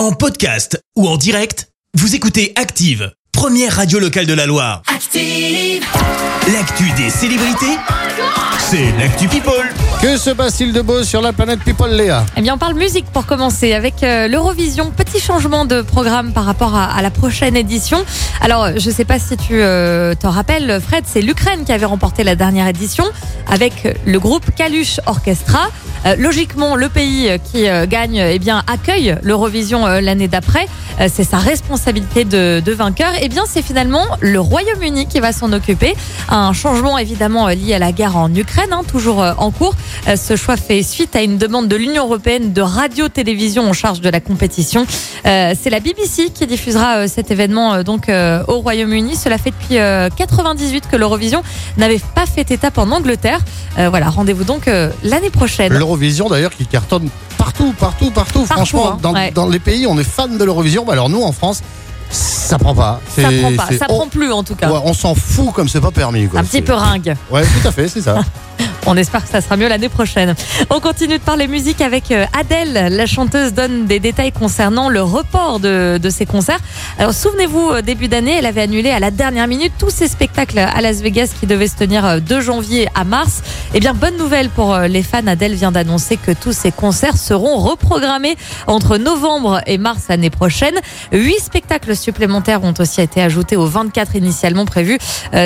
En podcast ou en direct, vous écoutez Active, première radio locale de la Loire. Active. L'actu des célébrités, c'est l'actu People. Que se passe-t-il de beau sur la planète People, Léa? Eh bien, on parle musique pour commencer avec euh, l'Eurovision. Petit changement de programme par rapport à, à la prochaine édition. Alors, je ne sais pas si tu euh, t'en rappelles, Fred, c'est l'Ukraine qui avait remporté la dernière édition avec le groupe Kalush Orchestra. Euh, logiquement, le pays qui euh, gagne, eh bien, accueille l'Eurovision euh, l'année d'après. C'est sa responsabilité de, vainqueur. Eh bien, c'est finalement le Royaume-Uni qui va s'en occuper. Un changement évidemment lié à la guerre en Ukraine, hein, toujours en cours. Ce choix fait suite à une demande de l'Union européenne de radio-télévision en charge de la compétition. C'est la BBC qui diffusera cet événement donc au Royaume-Uni. Cela fait depuis euh, 98 que l'Eurovision n'avait pas fait étape en Angleterre. Euh, voilà, rendez-vous donc euh, l'année prochaine. L'Eurovision d'ailleurs qui cartonne partout, partout, partout. Franchement, hein, dans, ouais. dans les pays, on est fan de l'Eurovision. Bah, alors nous, en France, ça prend pas. Ça prend pas, ça on, prend plus en tout cas. ouais, on s'en fout comme c'est pas permis. Quoi. Un petit peu ringue. Ouais, tout à fait, c'est ça. On espère que ça sera mieux l'année prochaine. On continue de parler musique avec euh, Adèle. La chanteuse donne des détails concernant le report de, de ses concerts. Alors souvenez-vous, euh, début d'année, elle avait annulé à la dernière minute tous ses spectacles à Las Vegas qui devaient se tenir euh, de janvier à mars. Eh bien, bonne nouvelle pour les fans. Adèle vient d'annoncer que tous ses concerts seront reprogrammés entre novembre et mars l'année prochaine. Huit spectacles supplémentaires ont aussi été ajoutés aux 24 initialement prévus.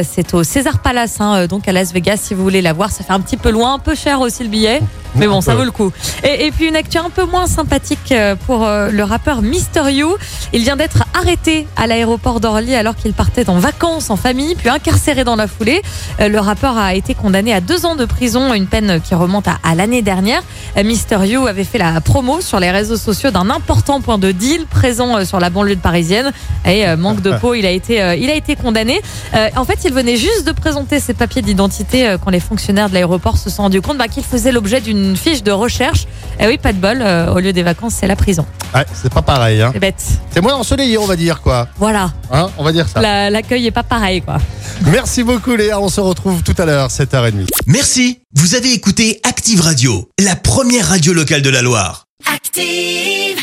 C'est au César Palace, hein, donc à Las Vegas, si vous voulez la voir. Fait un petit peu loin, un peu cher aussi le billet. Mais bon, ça vaut le coup. Et, et puis une actu un peu moins sympathique euh, pour euh, le rappeur Mister You. Il vient d'être arrêté à l'aéroport d'Orly alors qu'il partait en vacances en famille, puis incarcéré dans la foulée. Euh, Le rappeur a été condamné à deux ans de prison, une peine qui remonte à, à l'année dernière. Mister You avait fait la promo sur les réseaux sociaux d'un important point de deal présent sur la banlieue parisienne. Et manque de peau, il a été, il a été condamné. En fait, il venait juste de présenter ses papiers d'identité quand les fonctionnaires de l'aéroport se sont rendus compte bah, qu'il faisait l'objet d'une fiche de recherche. Et oui, pas de bol, euh, au lieu des vacances, c'est la prison. Ouais, c'est pas pareil. Hein. C'est bête. C'est moins ensoleillé, on va dire quoi. Voilà, Hein, on va dire ça. La- l'accueil est pas pareil, quoi. Merci beaucoup, Léa. On se retrouve tout à l'heure, 7h30. Merci, vous avez écouté Active Radio, la première radio locale de la Loire. Active.